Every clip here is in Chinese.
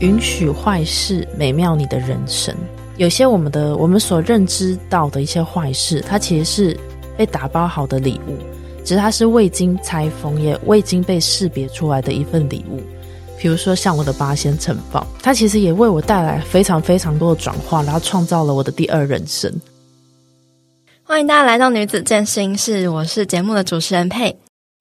允许坏事美妙你的人生。有些我们的我们所认知到的一些坏事，它其实是被打包好的礼物，只是它是未经拆封也未经被识别出来的一份礼物。比如说像我的八仙尘爆，它其实也为我带来非常非常多的转化，然后创造了我的第二人生。欢迎大家来到女子健身室，我是节目的主持人佩。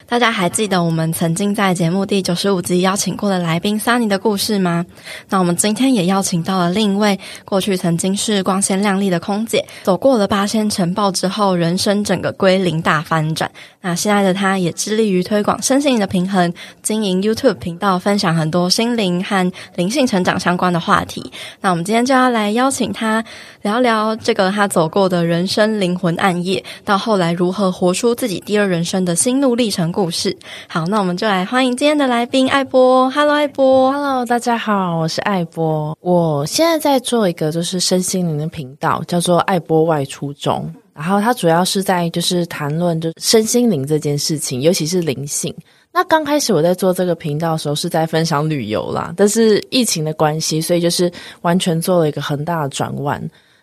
大家还记得我们曾经在节目第九十五集邀请过的来宾桑尼的故事吗？那我们今天也邀请到了另一位过去曾经是光鲜亮丽的空姐，走过了八仙尘爆之后，人生整个归零大翻转。那现在的她也致力于推广身心灵的平衡，经营 YouTube 频道，分享很多心灵和灵性成长相关的话题。那我们今天就要来邀请她聊聊这个她走过的人生灵魂暗夜，到后来如何活出自己第二人生的心路历程。故事好，那我们就来欢迎今天的来宾艾波。Hello，艾波。Hello，大家好，我是艾波。我现在在做一个就是身心灵的频道，叫做艾波外出中。然后它主要是在就是谈论就身心灵这件事情，尤其是灵性。那刚开始我在做这个频道的时候是在分享旅游啦，但是疫情的关系，所以就是完全做了一个很大的转弯。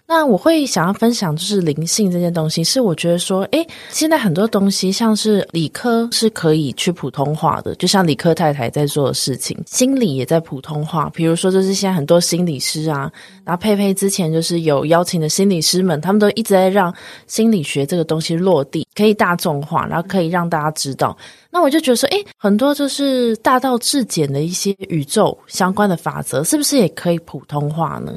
那我会想要分享，就是灵性这件东西，是我觉得说，诶，现在很多东西像是理科是可以去普通话的，就像理科太太在做的事情，心理也在普通话。比如说，就是现在很多心理师啊，然后佩佩之前就是有邀请的心理师们，他们都一直在让心理学这个东西落地，可以大众化，然后可以让大家知道。那我就觉得说，诶，很多就是大道至简的一些宇宙相关的法则，是不是也可以普通话呢？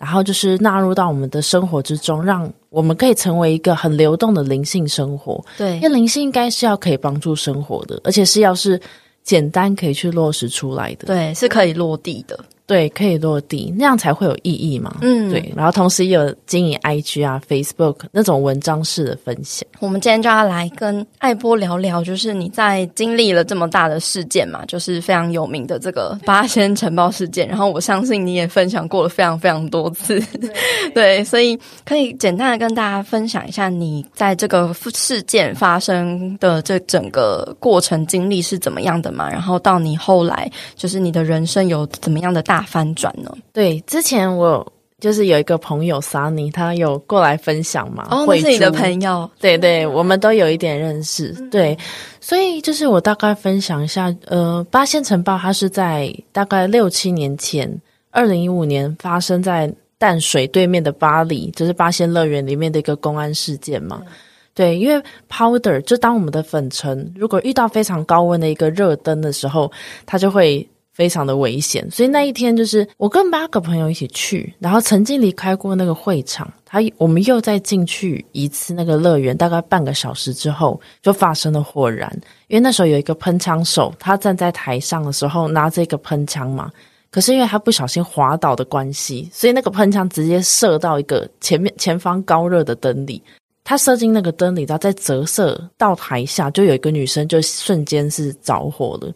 然后就是纳入到我们的生活之中，让我们可以成为一个很流动的灵性生活。对，因为灵性应该是要可以帮助生活的，而且是要是简单可以去落实出来的。对，是可以落地的。对，可以落地，那样才会有意义嘛。嗯，对。然后同时也有经营 IG 啊、Facebook 那种文章式的分享。我们今天就要来跟艾波聊聊，就是你在经历了这么大的事件嘛，就是非常有名的这个八仙城爆事件。然后我相信你也分享过了非常非常多次，对，对，所以可以简单的跟大家分享一下你在这个事件发生的这整个过程经历是怎么样的嘛？然后到你后来，就是你的人生有怎么样的大翻转呢？对，之前我就是有一个朋友 Sunny，他有过来分享嘛。哦，那是你的朋友。对对，我们都有一点认识。嗯、对，所以就是我大概分享一下，呃，八仙城堡，它是在大概六七年前，二零一五年发生在淡水对面的巴黎，就是八仙乐园里面的一个公安事件嘛。嗯、对，因为 powder 就当我们的粉尘，如果遇到非常高温的一个热灯的时候，它就会。非常的危险，所以那一天就是我跟八个朋友一起去，然后曾经离开过那个会场，他我们又再进去一次那个乐园，大概半个小时之后就发生了火燃，因为那时候有一个喷枪手，他站在台上的时候拿着一个喷枪嘛，可是因为他不小心滑倒的关系，所以那个喷枪直接射到一个前面前方高热的灯里，他射进那个灯里，然后再折射到台下，就有一个女生就瞬间是着火了。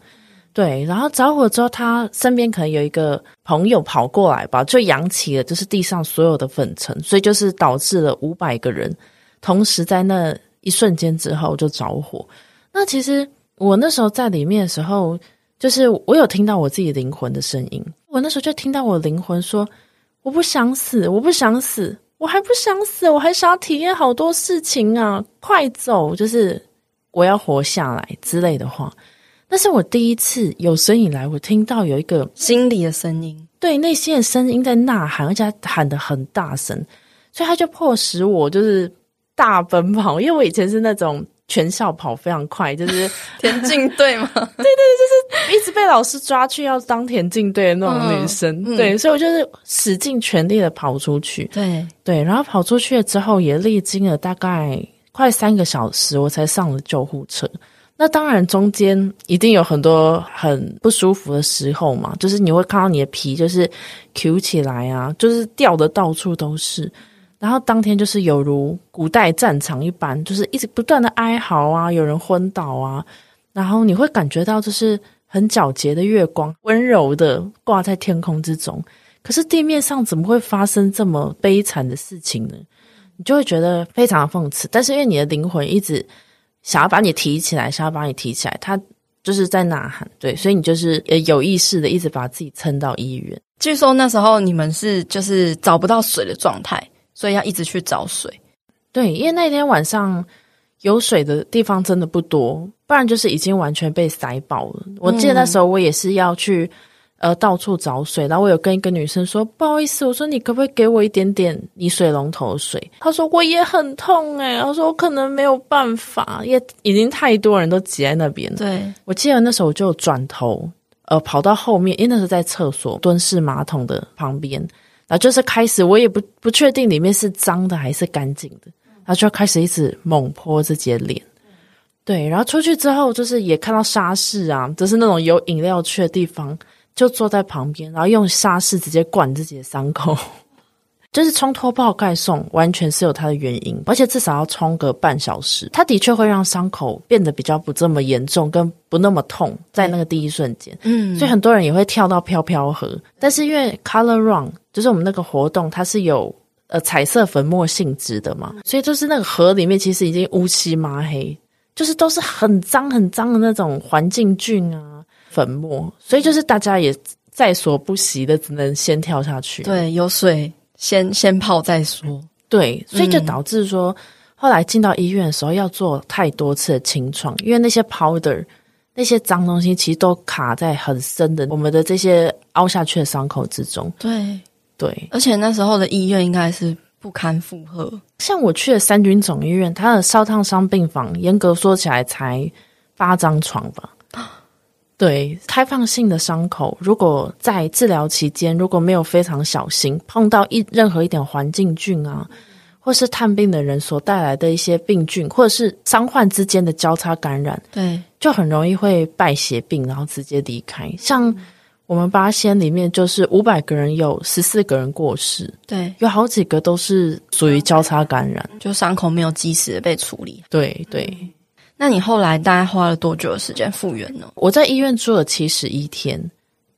对，然后着火之后，他身边可能有一个朋友跑过来吧，就扬起了就是地上所有的粉尘，所以就是导致了五百个人同时在那一瞬间之后就着火。那其实我那时候在里面的时候，就是我有听到我自己灵魂的声音，我那时候就听到我灵魂说：“我不想死，我不想死，我还不想死，我还想要体验好多事情啊，快走，就是我要活下来之类的话。”那是我第一次有生以来，我听到有一个心里的声音，对，内心的声音在呐喊，而且喊的很大声，所以他就迫使我就是大奔跑，因为我以前是那种全校跑非常快，就是田径队嘛，对对，就是一直被老师抓去要当田径队的那种女生，嗯、对，所以我就是使尽全力的跑出去，对。对，然后跑出去了之后，也历经了大概快三个小时，我才上了救护车。那当然，中间一定有很多很不舒服的时候嘛，就是你会看到你的皮就是 Q 起来啊，就是掉的到处都是。然后当天就是有如古代战场一般，就是一直不断的哀嚎啊，有人昏倒啊，然后你会感觉到就是很皎洁的月光，温柔的挂在天空之中。可是地面上怎么会发生这么悲惨的事情呢？你就会觉得非常的讽刺。但是因为你的灵魂一直。想要把你提起来，想要把你提起来，他就是在呐喊，对，所以你就是有意识的一直把自己撑到医院。据说那时候你们是就是找不到水的状态，所以要一直去找水。对，因为那天晚上有水的地方真的不多，不然就是已经完全被塞爆了。我记得那时候我也是要去。呃，到处找水，然后我有跟一个女生说，不好意思，我说你可不可以给我一点点你水龙头的水？她说我也很痛哎，她说我可能没有办法，也已经太多人都挤在那边。对，我记得那时候我就转头，呃，跑到后面，因为那时候在厕所蹲式马桶的旁边，然后就是开始，我也不不确定里面是脏的还是干净的，然后就开始一直猛泼自己的脸。对，然后出去之后，就是也看到沙士啊，就是那种有饮料区的地方。就坐在旁边，然后用沙士直接灌自己的伤口，就是冲脱泡盖送，完全是有它的原因，而且至少要冲个半小时。它的确会让伤口变得比较不这么严重，跟不那么痛，在那个第一瞬间。嗯，所以很多人也会跳到飘飘河，但是因为 Color Run 就是我们那个活动，它是有呃彩色粉末性质的嘛，所以就是那个河里面其实已经乌漆麻黑，就是都是很脏很脏的那种环境菌啊。粉末，所以就是大家也在所不惜的，只能先跳下去。对，有水先先泡再说。对，所以就导致说，嗯、后来进到医院的时候要做太多次的清创，因为那些 powder 那些脏东西其实都卡在很深的我们的这些凹下去的伤口之中。对对，而且那时候的医院应该是不堪负荷。像我去的三军总医院，它的烧烫伤病房严格说起来才八张床吧。对，开放性的伤口，如果在治疗期间如果没有非常小心，碰到一任何一点环境菌啊，或是探病的人所带来的一些病菌，或者是伤患之间的交叉感染，对，就很容易会败血病，然后直接离开。像我们八仙里面，就是五百个人有十四个人过世，对，有好几个都是属于交叉感染，就伤口没有及时的被处理。对对。那你后来大概花了多久的时间复原呢？我在医院住了七十一天，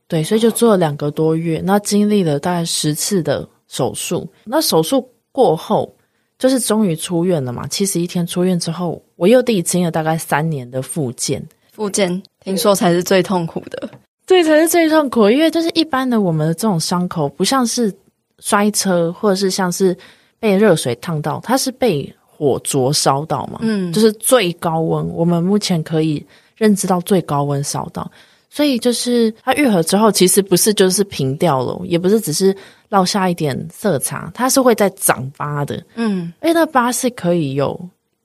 对，所以就做了两个多月。那经历了大概十次的手术。那手术过后，就是终于出院了嘛。七十一天出院之后，我又历经了大概三年的复健。复健听说才是最痛苦的，对，才是最痛苦。因为就是一般的我们的这种伤口，不像是摔车，或者是像是被热水烫到，它是被。火灼烧到嘛，嗯，就是最高温，我们目前可以认知到最高温烧到，所以就是它愈合之后，其实不是就是平掉了，也不是只是落下一点色差，它是会在长疤的，嗯，因为那疤是可以有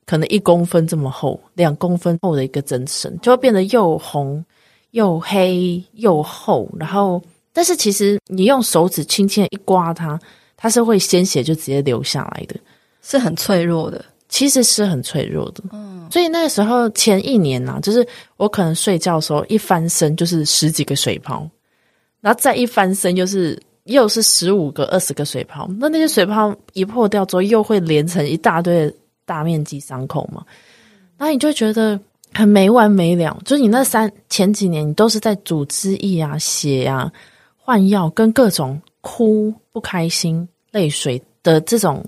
可能一公分这么厚，两公分厚的一个增生，就会变得又红又黑又厚，然后但是其实你用手指轻轻一刮它，它是会鲜血就直接流下来的。是很脆弱的，其实是很脆弱的。嗯，所以那个时候前一年呐、啊，就是我可能睡觉的时候一翻身就是十几个水泡，然后再一翻身又是又是十五个、二十个水泡。那那些水泡一破掉之后，又会连成一大堆的大面积伤口嘛。然后你就觉得很没完没了。就是你那三前几年，你都是在组织液啊、血啊、换药跟各种哭、不开心、泪水的这种。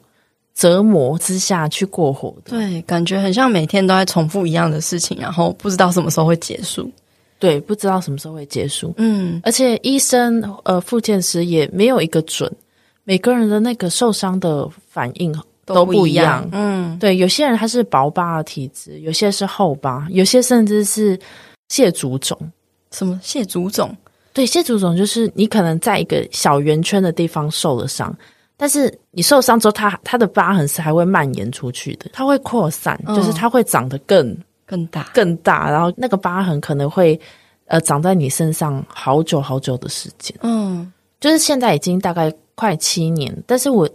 折磨之下去过活的，对，感觉很像每天都在重复一样的事情，然后不知道什么时候会结束。对，不知道什么时候会结束。嗯，而且医生呃，复健师也没有一个准，每个人的那个受伤的反应都不一样。一样嗯，对，有些人他是薄疤的体质，有些是厚疤，有些甚至是蟹足肿。什么蟹足肿？对，蟹足肿就是你可能在一个小圆圈的地方受了伤。但是你受伤之后，它它的疤痕是还会蔓延出去的，它会扩散，嗯、就是它会长得更更大更大，然后那个疤痕可能会呃长在你身上好久好久的时间。嗯，就是现在已经大概快七年，但是我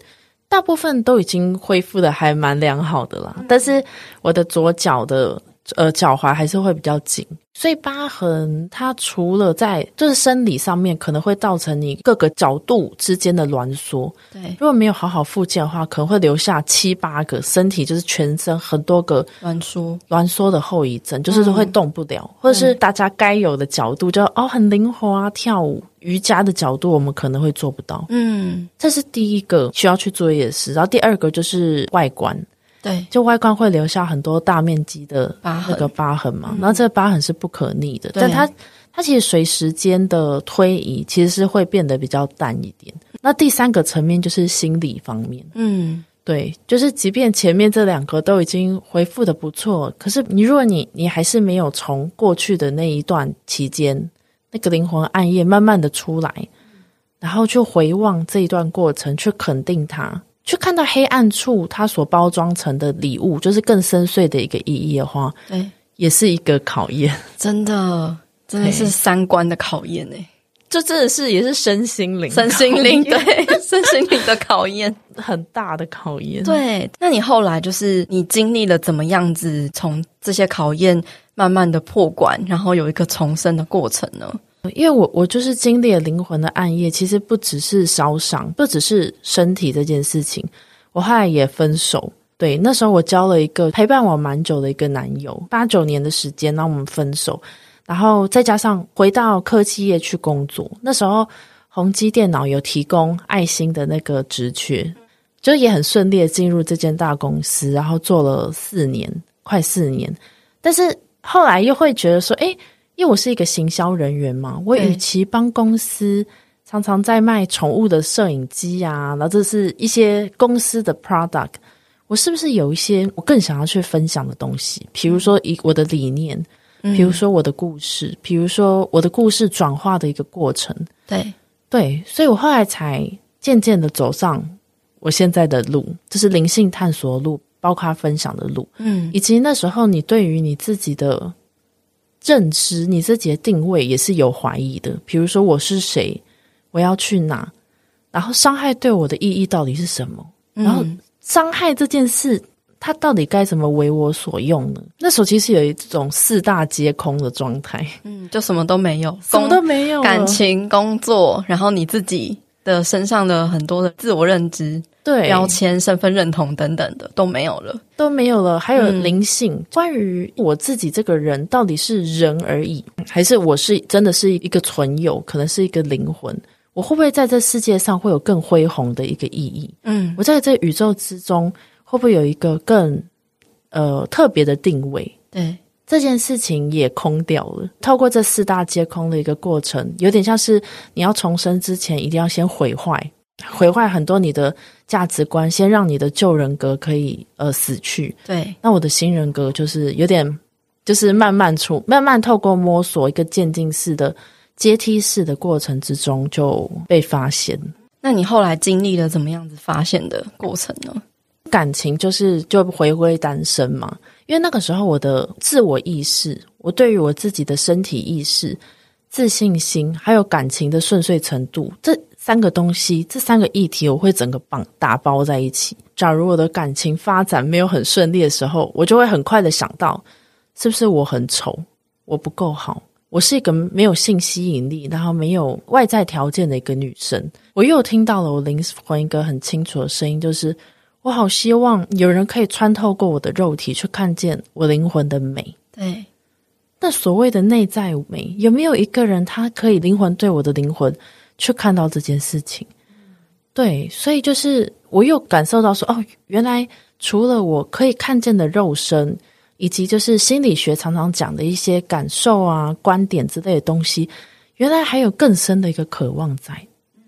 大部分都已经恢复的还蛮良好的啦。嗯、但是我的左脚的呃脚踝还是会比较紧。所以疤痕它除了在就是生理上面可能会造成你各个角度之间的挛缩，对，如果没有好好复健的话，可能会留下七八个身体就是全身很多个挛缩。挛缩的后遗症，就是会动不了，嗯、或者是大家该有的角度就哦很灵活啊，跳舞。瑜伽的角度我们可能会做不到，嗯，这是第一个需要去注意的事，然后第二个就是外观。对，就外观会留下很多大面积的那个疤痕。嘛，痕然后这个疤痕是不可逆的，对。但它它其实随时间的推移，其实是会变得比较淡一点。那第三个层面就是心理方面，嗯，对，就是即便前面这两个都已经恢复的不错，可是你如果你你还是没有从过去的那一段期间，那个灵魂暗夜慢慢的出来，然后去回望这一段过程，去肯定它，去看到黑暗处它所包装成的礼物，就是更深邃的一个意义的话，对，也是一个考验，真的，真的是三观的考验呢。这真的是也是身心灵，身心灵对 身心灵的考验，很大的考验。对，那你后来就是你经历了怎么样子，从这些考验慢慢的破关，然后有一个重生的过程呢？因为我我就是经历了灵魂的暗夜，其实不只是烧伤，不只是身体这件事情，我后来也分手。对，那时候我交了一个陪伴我蛮久的一个男友，八九年的时间，然后我们分手。然后再加上回到科技业去工作，那时候宏基电脑有提供爱心的那个职缺，就也很顺利的进入这间大公司，然后做了四年，快四年。但是后来又会觉得说，诶，因为我是一个行销人员嘛，我与其帮公司常常在卖宠物的摄影机啊，然后这是一些公司的 product，我是不是有一些我更想要去分享的东西？比如说以我的理念。比如说我的故事，比如说我的故事转化的一个过程，对。对，所以我后来才渐渐的走上我现在的路，就是灵性探索的路，包括分享的路，嗯，以及那时候你对于你自己的认知、你自己的定位也是有怀疑的。比如说我是谁，我要去哪，然后伤害对我的意义到底是什么？然后伤害这件事。它到底该怎么为我所用呢？那时候其实有一种四大皆空的状态，嗯，就什么都没有，什么都没有，感情、工作，然后你自己的身上的很多的自我认知、对标签、身份认同等等的都没有了，都没有了。还有灵性，嗯、关于我自己这个人到底是人而已，还是我是真的是一个存有，可能是一个灵魂？我会不会在这世界上会有更恢宏的一个意义？嗯，我在这宇宙之中。会不会有一个更呃特别的定位？对，这件事情也空掉了。透过这四大皆空的一个过程，有点像是你要重生之前，一定要先毁坏，毁坏很多你的价值观，先让你的旧人格可以呃死去。对，那我的新人格就是有点，就是慢慢出，慢慢透过摸索一个渐进式的阶梯式的过程之中就被发现。那你后来经历了怎么样子发现的过程呢？感情就是就回归单身嘛，因为那个时候我的自我意识，我对于我自己的身体意识、自信心，还有感情的顺遂程度，这三个东西，这三个议题，我会整个绑打包在一起。假如我的感情发展没有很顺利的时候，我就会很快的想到，是不是我很丑，我不够好，我是一个没有性吸引力，然后没有外在条件的一个女生。我又听到了我灵魂一个很清楚的声音，就是。我好希望有人可以穿透过我的肉体去看见我灵魂的美。对，那所谓的内在美，有没有一个人他可以灵魂对我的灵魂去看到这件事情？对，所以就是我又感受到说，哦，原来除了我可以看见的肉身，以及就是心理学常常讲的一些感受啊、观点之类的东西，原来还有更深的一个渴望在，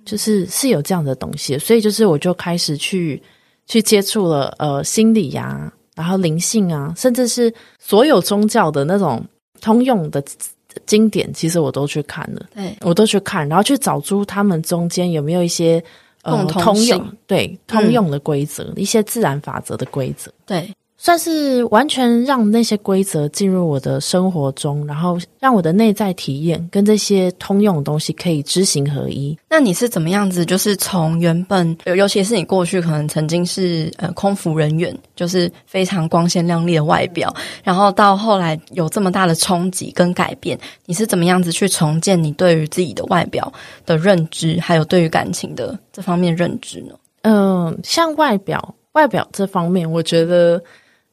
就是是有这样的东西。所以就是我就开始去。去接触了呃心理呀、然后灵性啊，甚至是所有宗教的那种通用的经典，其实我都去看了，对，我都去看，然后去找出他们中间有没有一些呃共通用对通用的规则，嗯、一些自然法则的规则，对。算是完全让那些规则进入我的生活中，然后让我的内在体验跟这些通用的东西可以知行合一。那你是怎么样子？就是从原本，尤其是你过去可能曾经是呃空服人员，就是非常光鲜亮丽的外表，然后到后来有这么大的冲击跟改变，你是怎么样子去重建你对于自己的外表的认知，还有对于感情的这方面认知呢？嗯、呃，像外表，外表这方面，我觉得。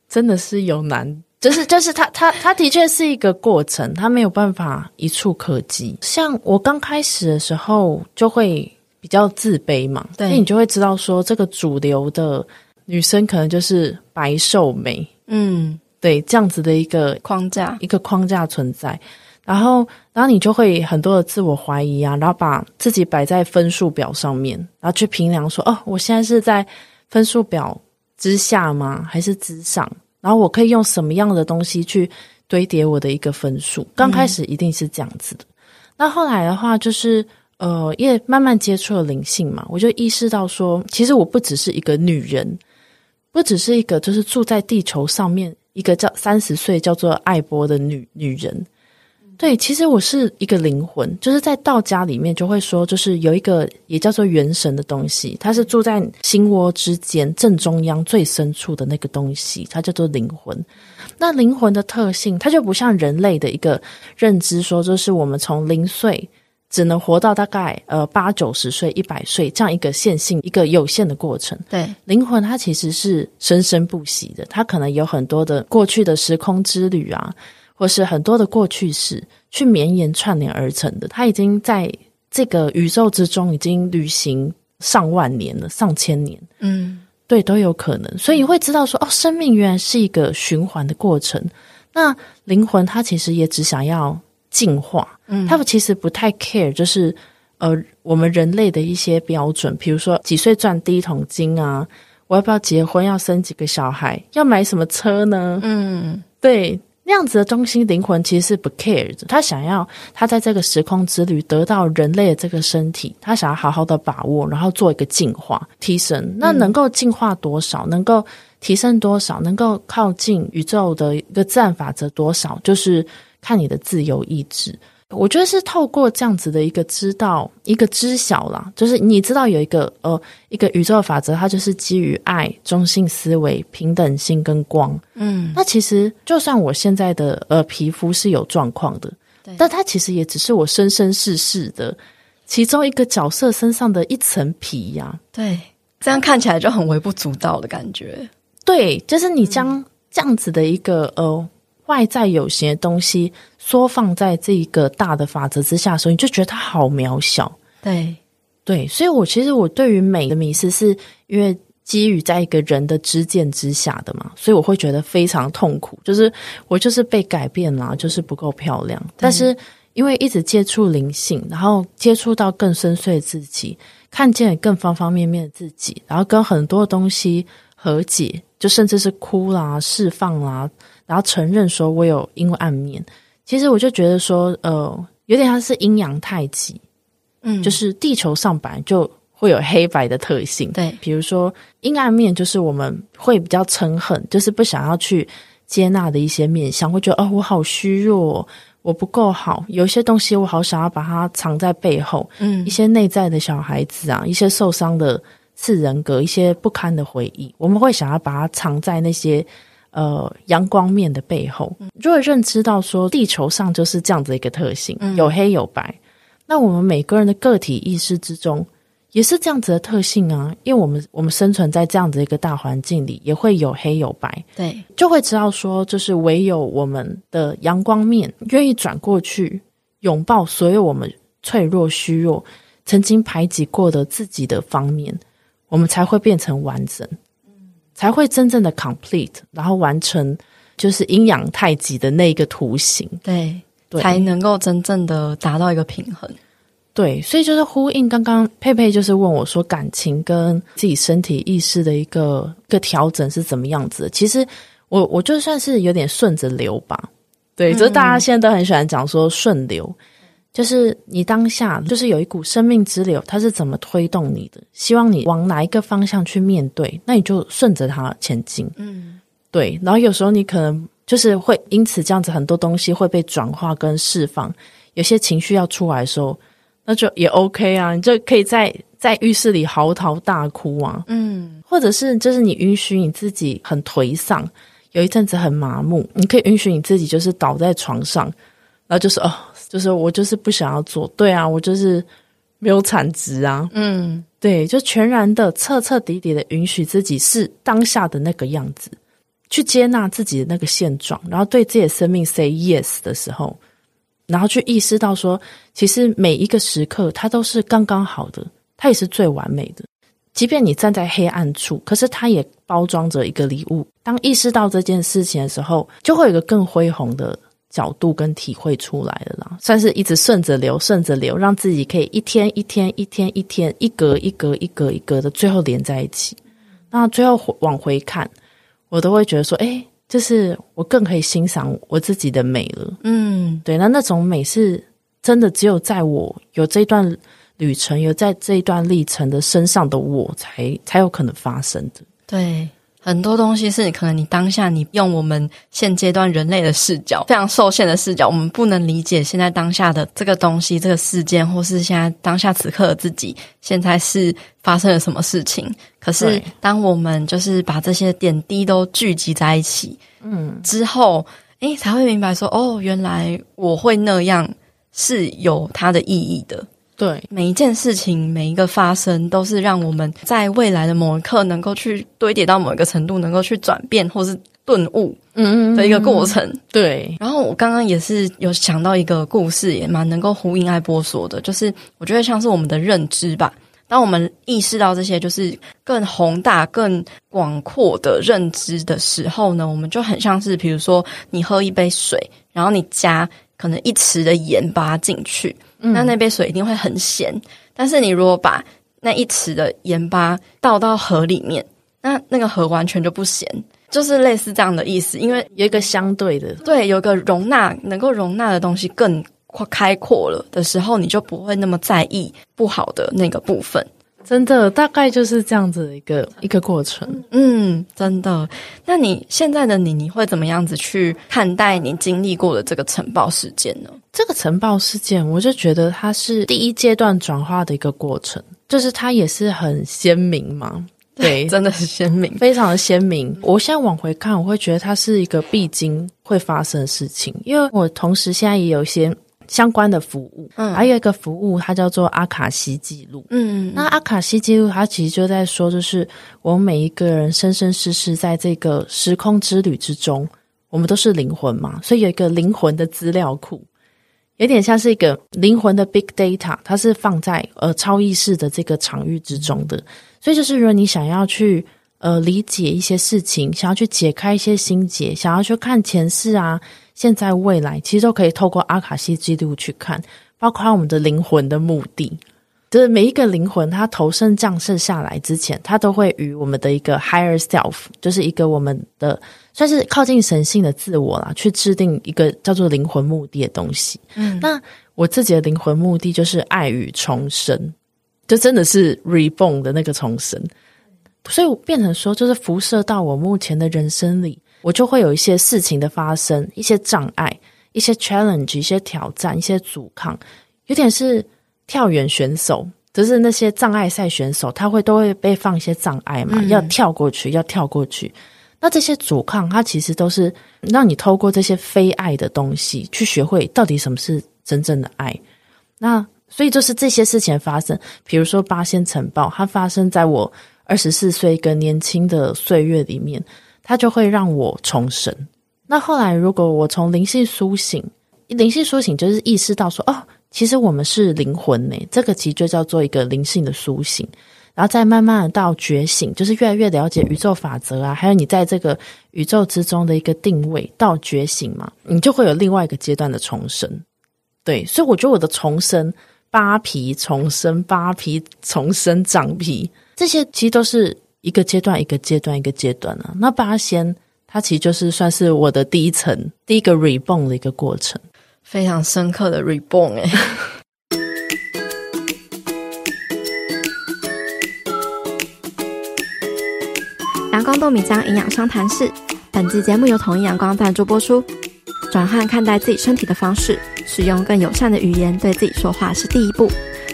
真的是有难，就是就是他他他的确是一个过程，他没有办法一触可及。像我刚开始的时候，就会比较自卑嘛，对，所以你就会知道说，这个主流的女生可能就是白瘦美，嗯，对，这样子的一个框架，一个框架存在。然后，然后你就会很多的自我怀疑啊，然后把自己摆在分数表上面，然后去评量说，哦，我现在是在分数表之下吗？还是之上？然后我可以用什么样的东西去堆叠我的一个分数？刚开始一定是这样子的。嗯、那后来的话，就是呃，也慢慢接触了灵性嘛，我就意识到说，其实我不只是一个女人，不只是一个就是住在地球上面一个叫三十岁叫做艾波的女女人。对，其实我是一个灵魂，就是在道家里面就会说，就是有一个也叫做元神的东西，它是住在心窝之间正中央最深处的那个东西，它叫做灵魂。那灵魂的特性，它就不像人类的一个认知，说就是我们从零岁只能活到大概呃八九十岁、一百岁这样一个线性、一个有限的过程。对，灵魂它其实是生生不息的，它可能有很多的过去的时空之旅啊。或是很多的过去式去绵延串联而成的，它已经在这个宇宙之中已经旅行上万年了，上千年，嗯，对，都有可能。所以你会知道说，哦，生命原来是一个循环的过程。那灵魂它其实也只想要进化，嗯，他们其实不太 care，就是呃，我们人类的一些标准，比如说几岁赚第一桶金啊，我要不要结婚，要生几个小孩，要买什么车呢？嗯，对。那样子的中心灵魂其实是不 care 的，他想要他在这个时空之旅得到人类的这个身体，他想要好好的把握，然后做一个进化提升。那能够进化多少，能够提升多少，能够靠近宇宙的一个自然法则多少，就是看你的自由意志。我觉得是透过这样子的一个知道，一个知晓啦，就是你知道有一个呃一个宇宙的法则，它就是基于爱、中性思维、平等性跟光。嗯，那其实就算我现在的呃皮肤是有状况的，对，但它其实也只是我生生世世的其中一个角色身上的一层皮呀、啊。对，这样看起来就很微不足道的感觉。对，就是你将这样子的一个呃。外在有形的东西缩放在这一个大的法则之下的时候，你就觉得它好渺小。对对，所以我其实我对于美的迷失是因为基于在一个人的知见之下的嘛，所以我会觉得非常痛苦。就是我就是被改变了，就是不够漂亮。但是因为一直接触灵性，然后接触到更深邃的自己，看见更方方面面的自己，然后跟很多东西和解，就甚至是哭啦、释放啦。然后承认说，我有阴暗面。其实我就觉得说，呃，有点像是阴阳太极，嗯，就是地球上本来就会有黑白的特性。对，比如说阴暗面，就是我们会比较嗔恨，就是不想要去接纳的一些面相，会觉得哦，我好虚弱，我不够好，有一些东西我好想要把它藏在背后。嗯，一些内在的小孩子啊，一些受伤的次人格，一些不堪的回忆，我们会想要把它藏在那些。呃，阳光面的背后，如果认知到说地球上就是这样子一个特性，有黑有白，那我们每个人的个体意识之中也是这样子的特性啊，因为我们我们生存在这样子一个大环境里，也会有黑有白，对，就会知道说，就是唯有我们的阳光面愿意转过去，拥抱所有我们脆弱虚弱、曾经排挤过的自己的方面，我们才会变成完整。才会真正的 complete，然后完成就是阴阳太极的那一个图形，对，对，才能够真正的达到一个平衡。对，所以就是呼应刚刚佩佩就是问我说，感情跟自己身体意识的一个一个调整是怎么样子的？其实我我就算是有点顺着流吧，对，就是大家现在都很喜欢讲说顺流。就是你当下就是有一股生命之流，它是怎么推动你的？希望你往哪一个方向去面对，那你就顺着它前进。嗯，对。然后有时候你可能就是会因此这样子，很多东西会被转化跟释放。有些情绪要出来的时候，那就也 OK 啊，你就可以在在浴室里嚎啕大哭啊。嗯，或者是就是你允许你自己很颓丧，有一阵子很麻木，你可以允许你自己就是倒在床上，然后就是哦。就是我就是不想要做，对啊，我就是没有产值啊，嗯，对，就全然的彻彻底底的允许自己是当下的那个样子，去接纳自己的那个现状，然后对自己的生命 say yes 的时候，然后去意识到说，其实每一个时刻它都是刚刚好的，它也是最完美的，即便你站在黑暗处，可是它也包装着一个礼物。当意识到这件事情的时候，就会有一个更恢宏的。角度跟体会出来的啦，算是一直顺着流，顺着流，让自己可以一天一天一天一天一格一格一格一格的最后连在一起。那最后往回看，我都会觉得说，哎，就是我更可以欣赏我自己的美了。嗯，对，那那种美是真的只有在我有这段旅程，有在这一段历程的身上的我才才有可能发生的。对。很多东西是你可能你当下你用我们现阶段人类的视角，非常受限的视角，我们不能理解现在当下的这个东西、这个事件，或是现在当下此刻的自己，现在是发生了什么事情。可是当我们就是把这些点滴都聚集在一起，嗯，之后，诶，才会明白说，哦，原来我会那样是有它的意义的。对，每一件事情，每一个发生，都是让我们在未来的某一刻能够去堆叠到某一个程度，能够去转变或是顿悟，嗯的一个过程。对。然后我刚刚也是有想到一个故事，也蛮能够呼应艾波说的，就是我觉得像是我们的认知吧。当我们意识到这些就是更宏大、更广阔的认知的时候呢，我们就很像是，比如说你喝一杯水，然后你加可能一匙的盐巴进去。那那杯水一定会很咸，但是你如果把那一匙的盐巴倒到河里面，那那个河完全就不咸，就是类似这样的意思。因为有一个相对的，对，有一个容纳能够容纳的东西更扩开阔了的时候，你就不会那么在意不好的那个部分。真的，大概就是这样子的一个一个过程。嗯，真的。那你现在的你，你会怎么样子去看待你经历过的这个尘爆事件呢？这个尘爆事件，我就觉得它是第一阶段转化的一个过程，就是它也是很鲜明嘛。对，真的是鲜明，非常的鲜明。我现在往回看，我会觉得它是一个必经会发生的事情，因为我同时现在也有一些。相关的服务，嗯，还有一个服务，它叫做阿卡西记录，嗯，那阿卡西记录，它其实就在说，就是我们每一个人生生世世在这个时空之旅之中，我们都是灵魂嘛，所以有一个灵魂的资料库，有点像是一个灵魂的 big data，它是放在呃超意识的这个场域之中的，所以就是如果你想要去呃理解一些事情，想要去解开一些心结，想要去看前世啊。现在未来其实都可以透过阿卡西记录去看，包括我们的灵魂的目的，就是每一个灵魂它投生降世下来之前，它都会与我们的一个 higher self，就是一个我们的算是靠近神性的自我啦，去制定一个叫做灵魂目的的东西。嗯，那我自己的灵魂目的就是爱与重生，就真的是 reborn 的那个重生，所以我变成说，就是辐射到我目前的人生里。我就会有一些事情的发生，一些障碍，一些 challenge，一些挑战，一些阻抗，有点是跳远选手，就是那些障碍赛选手，他会都会被放一些障碍嘛，嗯、要跳过去，要跳过去。那这些阻抗，它其实都是让你透过这些非爱的东西，去学会到底什么是真正的爱。那所以就是这些事情发生，比如说八仙尘爆，它发生在我二十四岁一个年轻的岁月里面。它就会让我重生。那后来，如果我从灵性苏醒，灵性苏醒就是意识到说，哦，其实我们是灵魂呢。这个其实就叫做一个灵性的苏醒。然后再慢慢的到觉醒，就是越来越了解宇宙法则啊，还有你在这个宇宙之中的一个定位，到觉醒嘛，你就会有另外一个阶段的重生。对，所以我觉得我的重生，扒皮重生，扒皮重生，长皮，这些其实都是。一个阶段，一个阶段，一个阶段啊。那八仙，它其实就是算是我的第一层，第一个 reborn 的一个过程，非常深刻的 reborn 哎。阳光豆米浆营养商谈室，本期节目由统一阳光赞助播出。转换看待自己身体的方式，使用更友善的语言对自己说话是第一步。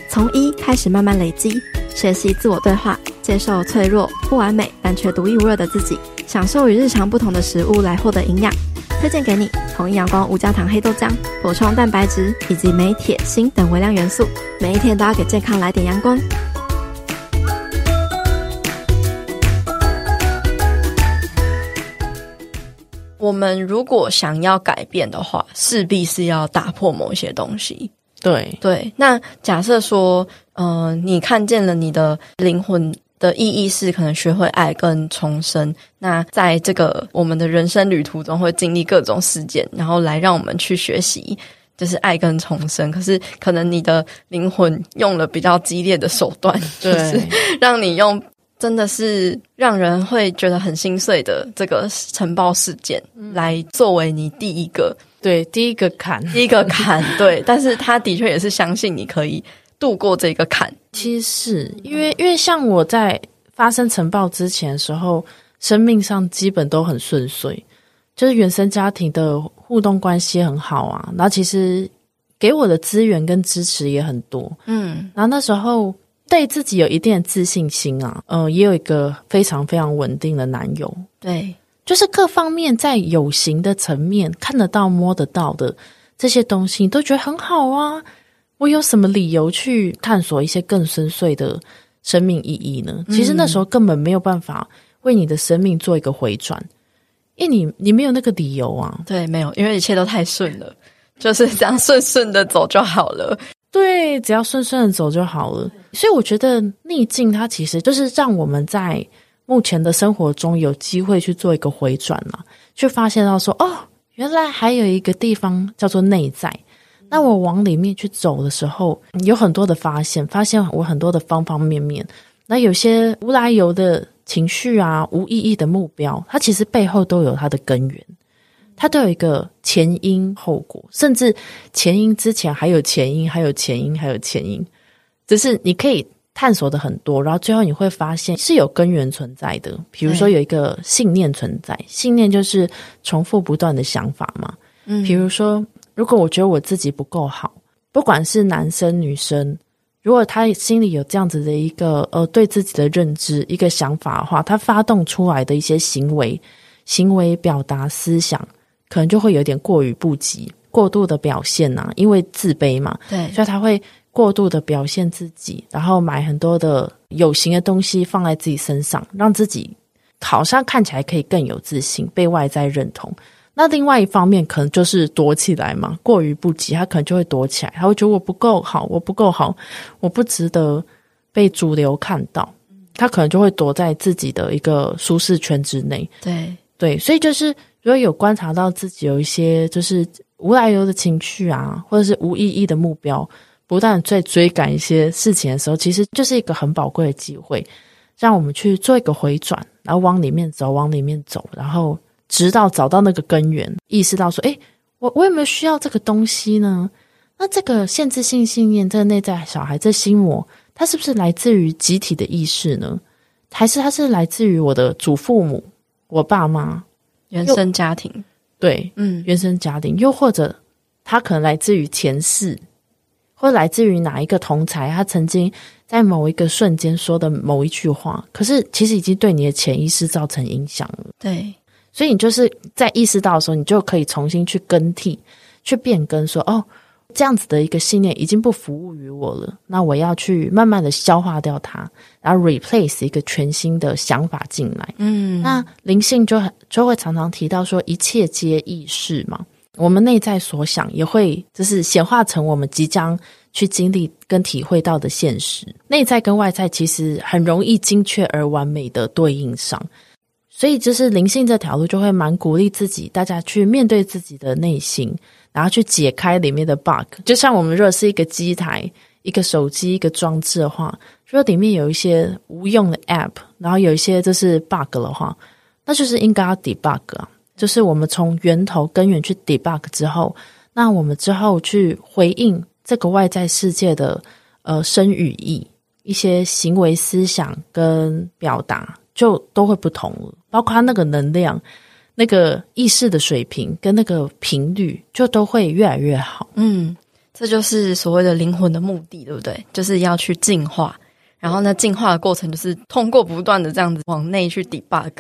从一开始，慢慢累积，学习自我对话。接受脆弱、不完美，但却独一无二的自己，享受与日常不同的食物来获得营养。推荐给你统一阳光无加糖黑豆浆，补充蛋白质以及镁、铁、锌等微量元素。每一天都要给健康来点阳光。我们如果想要改变的话，势必是要打破某些东西。对对，那假设说，嗯、呃，你看见了你的灵魂。的意义是可能学会爱跟重生。那在这个我们的人生旅途中，会经历各种事件，然后来让我们去学习，就是爱跟重生。可是可能你的灵魂用了比较激烈的手段，就是让你用真的是让人会觉得很心碎的这个尘爆事件，来作为你第一个对第一个坎，第一个坎。对，但是他的确也是相信你可以度过这个坎。其实是因为，因为像我在发生尘爆之前的时候，生命上基本都很顺遂，就是原生家庭的互动关系很好啊。然后其实给我的资源跟支持也很多，嗯。然后那时候对自己有一定的自信心啊，呃，也有一个非常非常稳定的男友，对，就是各方面在有形的层面看得到、摸得到的这些东西，你都觉得很好啊。我有什么理由去探索一些更深邃的生命意义呢？其实那时候根本没有办法为你的生命做一个回转，因为你你没有那个理由啊。对，没有，因为一切都太顺了，就是这样顺顺的走就好了。对，只要顺顺的走就好了。所以我觉得逆境它其实就是让我们在目前的生活中有机会去做一个回转嘛，去发现到说哦，原来还有一个地方叫做内在。那我往里面去走的时候，有很多的发现，发现我很多的方方面面。那有些无来由的情绪啊，无意义的目标，它其实背后都有它的根源，它都有一个前因后果，甚至前因之前还有前因，还有前因，还有前因。只是你可以探索的很多，然后最后你会发现是有根源存在的。比如说有一个信念存在，信念就是重复不断的想法嘛。嗯，比如说。如果我觉得我自己不够好，不管是男生女生，如果他心里有这样子的一个呃对自己的认知、一个想法的话，他发动出来的一些行为、行为表达、思想，可能就会有点过于不及、过度的表现啊，因为自卑嘛，对，所以他会过度的表现自己，然后买很多的有形的东西放在自己身上，让自己好像看起来可以更有自信，被外在认同。那另外一方面，可能就是躲起来嘛，过于不及，他可能就会躲起来，他会觉得我不够好，我不够好，我不值得被主流看到，他可能就会躲在自己的一个舒适圈之内。对对，所以就是如果有观察到自己有一些就是无来由的情绪啊，或者是无意义的目标，不断在追赶一些事情的时候，其实就是一个很宝贵的机会，让我们去做一个回转，然后往里面走，往里面走，然后。直到找到那个根源，意识到说：“哎，我我有没有需要这个东西呢？那这个限制性信念，这个内在小孩，这心魔，它是不是来自于集体的意识呢？还是它是来自于我的祖父母、我爸妈原生家庭？对，嗯，原生家庭，又或者它可能来自于前世，或来自于哪一个同才，他曾经在某一个瞬间说的某一句话，可是其实已经对你的潜意识造成影响了。对。”所以你就是在意识到的时候，你就可以重新去更替、去变更，说哦，这样子的一个信念已经不服务于我了，那我要去慢慢的消化掉它，然后 replace 一个全新的想法进来。嗯，那灵性就很就会常常提到说，一切皆意识嘛，我们内在所想也会就是显化成我们即将去经历跟体会到的现实。内在跟外在其实很容易精确而完美的对应上。所以，就是灵性这条路，就会蛮鼓励自己，大家去面对自己的内心，然后去解开里面的 bug。就像我们如果是一个机台、一个手机、一个装置的话，如果里面有一些无用的 app，然后有一些就是 bug 的话，那就是应该要 debug 啊。就是我们从源头根源去 debug 之后，那我们之后去回应这个外在世界的呃声与意，一些行为、思想跟表达。就都会不同了，包括他那个能量、那个意识的水平跟那个频率，就都会越来越好。嗯，这就是所谓的灵魂的目的，对不对？就是要去进化，然后呢，进化的过程就是通过不断的这样子往内去 debug，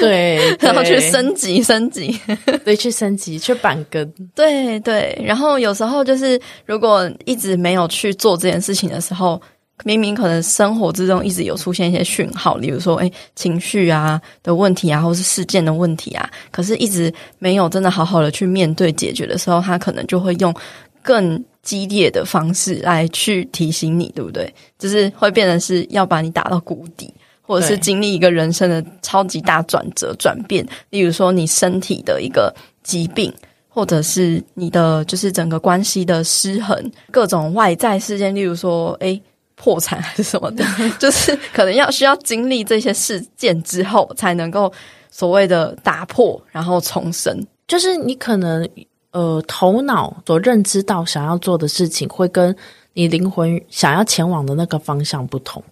对，对然后去升级、升级，对，去升级、去板根，对对。然后有时候就是，如果一直没有去做这件事情的时候。明明可能生活之中一直有出现一些讯号，例如说，诶，情绪啊的问题啊，或是事件的问题啊，可是一直没有真的好好的去面对解决的时候，他可能就会用更激烈的方式来去提醒你，对不对？就是会变成是要把你打到谷底，或者是经历一个人生的超级大转折转变，例如说你身体的一个疾病，或者是你的就是整个关系的失衡，各种外在事件，例如说，诶，破产还是什么的，就是可能要需要经历这些事件之后，才能够所谓的打破，然后重生。就是你可能呃头脑所认知到想要做的事情，会跟你灵魂想要前往的那个方向不同。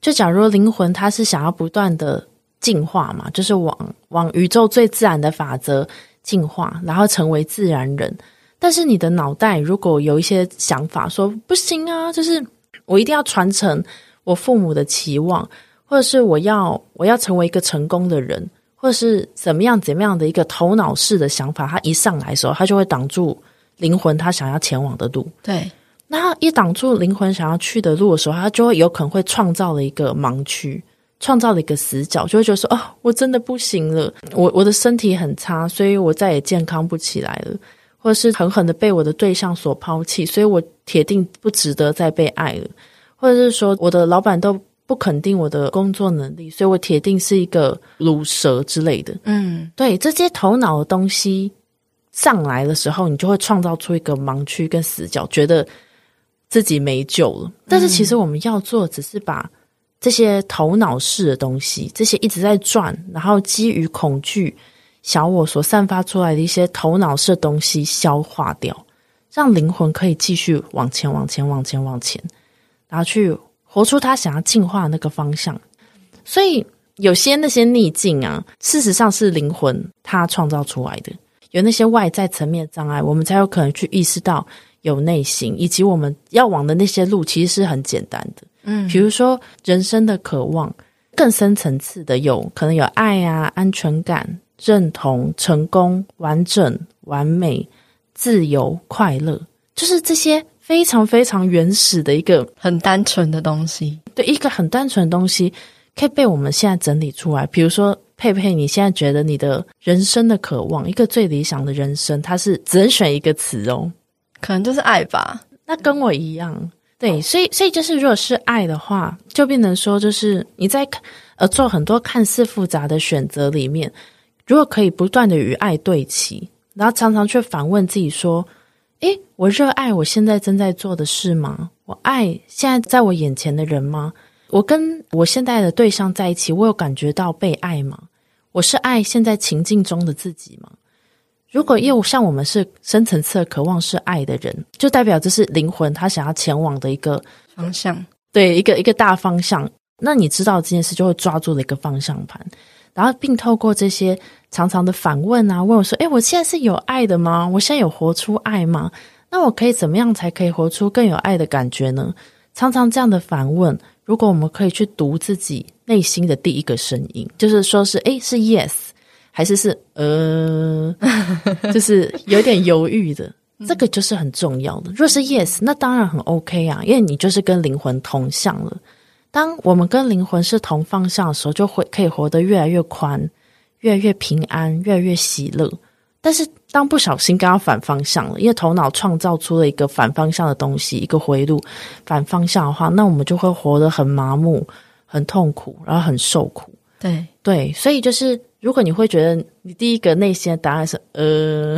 就假如灵魂它是想要不断的进化嘛，就是往往宇宙最自然的法则进化，然后成为自然人。但是你的脑袋如果有一些想法说不行啊，就是我一定要传承我父母的期望，或者是我要我要成为一个成功的人，或者是怎么样怎么样的一个头脑式的想法，他一上来的时候，他就会挡住灵魂他想要前往的路。对。那一挡住灵魂想要去的路的时候，他就会有可能会创造了一个盲区，创造了一个死角，就会觉得说：“哦，我真的不行了，我我的身体很差，所以我再也健康不起来了，或者是狠狠的被我的对象所抛弃，所以我铁定不值得再被爱了，或者是说我的老板都不肯定我的工作能力，所以我铁定是一个卤蛇之类的。”嗯，对，这些头脑的东西上来的时候，你就会创造出一个盲区跟死角，觉得。自己没救了，但是其实我们要做，只是把这些头脑式的东西，这些一直在转，然后基于恐惧小我所散发出来的一些头脑式的东西消化掉，让灵魂可以继续往前、往前、往前、往前，然后去活出他想要进化的那个方向。所以有些那些逆境啊，事实上是灵魂它创造出来的，有那些外在层面的障碍，我们才有可能去意识到。有内心，以及我们要往的那些路，其实是很简单的。嗯，比如说人生的渴望，更深层次的有可能有爱啊、安全感、认同、成功、完整、完美、自由、快乐，就是这些非常非常原始的一个很单纯的东西。对，一个很单纯的东西，可以被我们现在整理出来。比如说佩佩，你现在觉得你的人生的渴望，一个最理想的人生，它是只能选一个词哦。可能就是爱吧，那跟我一样，对，所以所以就是，如果是爱的话，就变成说，就是你在呃做很多看似复杂的选择里面，如果可以不断的与爱对齐，然后常常去反问自己说，诶，我热爱我现在正在做的事吗？我爱现在在我眼前的人吗？我跟我现在的对象在一起，我有感觉到被爱吗？我是爱现在情境中的自己吗？如果业务像我们是深层次的渴望是爱的人，就代表这是灵魂他想要前往的一个方向，对，一个一个大方向。那你知道这件事，就会抓住了一个方向盘，然后并透过这些常常的反问啊，问我说：“哎，我现在是有爱的吗？我现在有活出爱吗？那我可以怎么样才可以活出更有爱的感觉呢？”常常这样的反问，如果我们可以去读自己内心的第一个声音，就是说是诶，是 yes。还是是呃，就是有点犹豫的，这个就是很重要的。若是 yes，那当然很 OK 啊，因为你就是跟灵魂同向了。当我们跟灵魂是同方向的时候，就会可以活得越来越宽，越来越平安，越来越喜乐。但是当不小心刚刚反方向了，因为头脑创造出了一个反方向的东西，一个回路反方向的话，那我们就会活得很麻木、很痛苦，然后很受苦。对对，所以就是。如果你会觉得你第一个内心的答案是呃，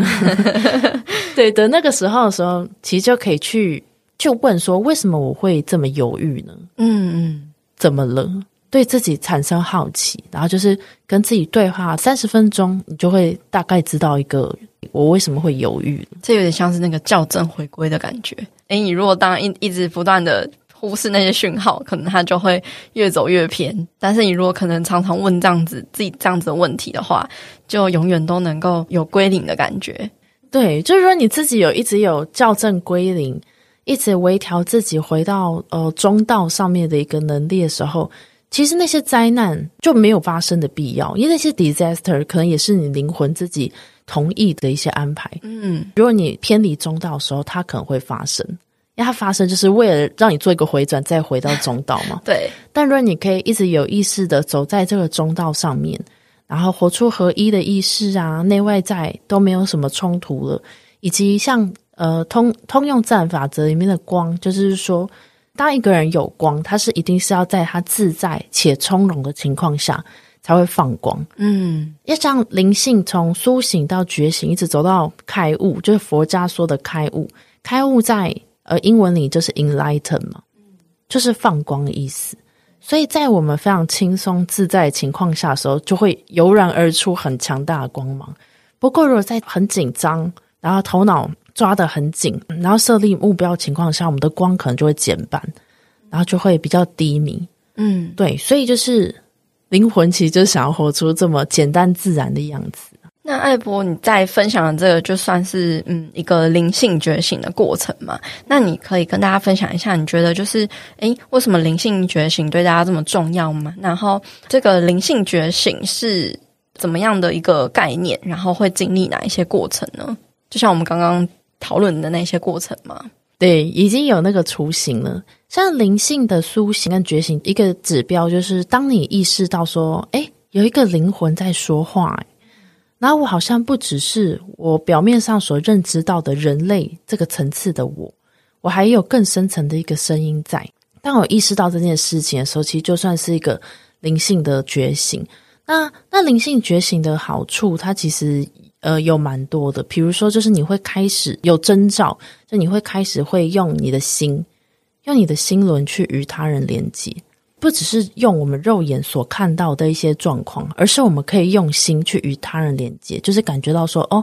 对的，那个时候的时候，其实就可以去就问说，为什么我会这么犹豫呢？嗯嗯，怎么了？对自己产生好奇，然后就是跟自己对话三十分钟，你就会大概知道一个我为什么会犹豫。这有点像是那个校正回归的感觉。诶，你如果当一一直不断的。忽视那些讯号，可能他就会越走越偏。但是你如果可能常常问这样子自己这样子的问题的话，就永远都能够有归零的感觉。对，就是说你自己有一直有校正归零，一直微调自己回到呃中道上面的一个能力的时候，其实那些灾难就没有发生的必要，因为那些 disaster 可能也是你灵魂自己同意的一些安排。嗯，如果你偏离中道的时候，它可能会发生。因为它发生就是为了让你做一个回转，再回到中道嘛。对。但如果你可以一直有意识的走在这个中道上面，然后活出合一的意识啊，内外在都没有什么冲突了，以及像呃通通用自然法则里面的光，就是说当一个人有光，他是一定是要在他自在且从容的情况下才会放光。嗯，要像灵性从苏醒到觉醒，一直走到开悟，就是佛家说的开悟。开悟在呃英文里就是 enlighten 嘛，就是放光的意思。所以在我们非常轻松自在的情况下的时候，就会油然而出很强大的光芒。不过，如果在很紧张，然后头脑抓得很紧，然后设立目标情况下，我们的光可能就会减半，然后就会比较低迷。嗯，对，所以就是灵魂其实就想要活出这么简单自然的样子。那艾博，你在分享的这个就算是嗯一个灵性觉醒的过程嘛？那你可以跟大家分享一下，你觉得就是诶，为什么灵性觉醒对大家这么重要吗？然后这个灵性觉醒是怎么样的一个概念？然后会经历哪一些过程呢？就像我们刚刚讨论的那些过程吗？对，已经有那个雏形了。像灵性的苏醒跟觉醒，一个指标就是当你意识到说，诶，有一个灵魂在说话。然后我好像不只是我表面上所认知到的人类这个层次的我，我还有更深层的一个声音在。当我意识到这件事情的时候，其实就算是一个灵性的觉醒。那那灵性觉醒的好处，它其实呃有蛮多的。比如说，就是你会开始有征兆，就你会开始会用你的心，用你的心轮去与他人连接。不只是用我们肉眼所看到的一些状况，而是我们可以用心去与他人连接，就是感觉到说，哦，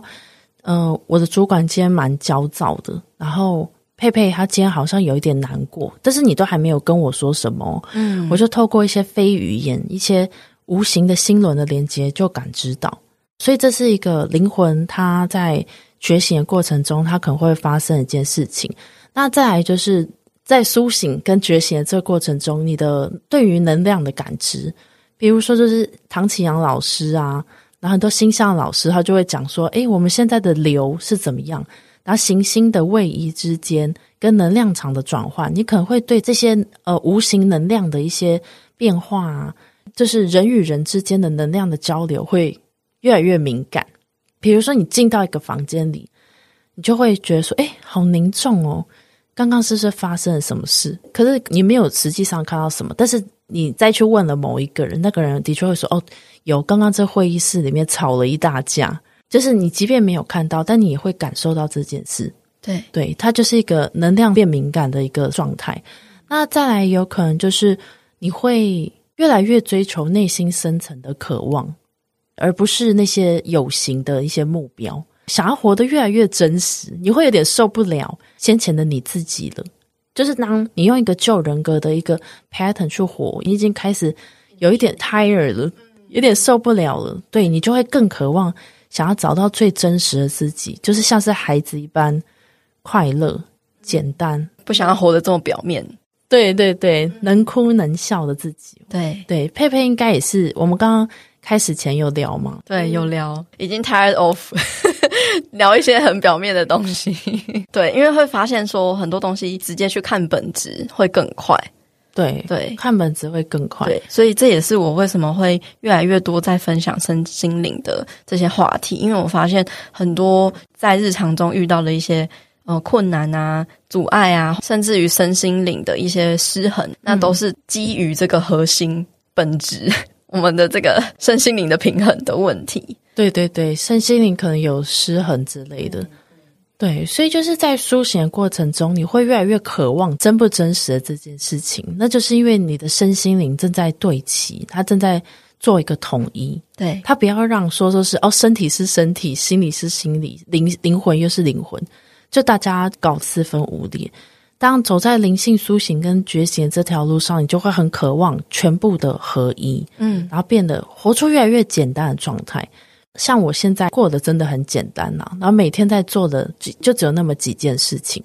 呃，我的主管今天蛮焦躁的，然后佩佩她今天好像有一点难过，但是你都还没有跟我说什么，嗯，我就透过一些非语言、一些无形的心轮的连接就感知到，所以这是一个灵魂它在觉醒的过程中，它可能会发生一件事情。那再来就是。在苏醒跟觉醒的这个过程中，你的对于能量的感知，比如说就是唐启阳老师啊，然后很多星象老师他就会讲说，诶，我们现在的流是怎么样？然后行星的位移之间跟能量场的转换，你可能会对这些呃无形能量的一些变化啊，就是人与人之间的能量的交流会越来越敏感。比如说你进到一个房间里，你就会觉得说，诶，好凝重哦。刚刚是不是发生了什么事？可是你没有实际上看到什么，但是你再去问了某一个人，那个人的确会说：“哦，有，刚刚在会议室里面吵了一大架。”就是你即便没有看到，但你也会感受到这件事。对，对，它就是一个能量变敏感的一个状态。那再来有可能就是你会越来越追求内心深层的渴望，而不是那些有形的一些目标。想要活得越来越真实，你会有点受不了先前的你自己了。就是当你用一个旧人格的一个 pattern 去活，你已经开始有一点 tired 了，有点受不了了。对，你就会更渴望想要找到最真实的自己，就是像是孩子一般快乐、简单，不想要活得这么表面。对对对，能哭能笑的自己。对对，佩佩应该也是我们刚刚。开始前有聊吗？对，有聊，已经 tired of 聊一些很表面的东西。对，因为会发现说很多东西直接去看本质会更快。对对，看本质会更快。对，所以这也是我为什么会越来越多在分享身心灵的这些话题，因为我发现很多在日常中遇到的一些呃困难啊、阻碍啊，甚至于身心灵的一些失衡，那都是基于这个核心本质。我们的这个身心灵的平衡的问题，对对对，身心灵可能有失衡之类的，对，所以就是在苏醒的过程中，你会越来越渴望真不真实的这件事情，那就是因为你的身心灵正在对齐，它正在做一个统一，对，它不要让说说是哦，身体是身体，心理是心理，灵灵魂又是灵魂，就大家搞四分五裂。当走在灵性苏醒跟觉醒这条路上，你就会很渴望全部的合一，嗯，然后变得活出越来越简单的状态。像我现在过得真的很简单呐，然后每天在做的就就只有那么几件事情，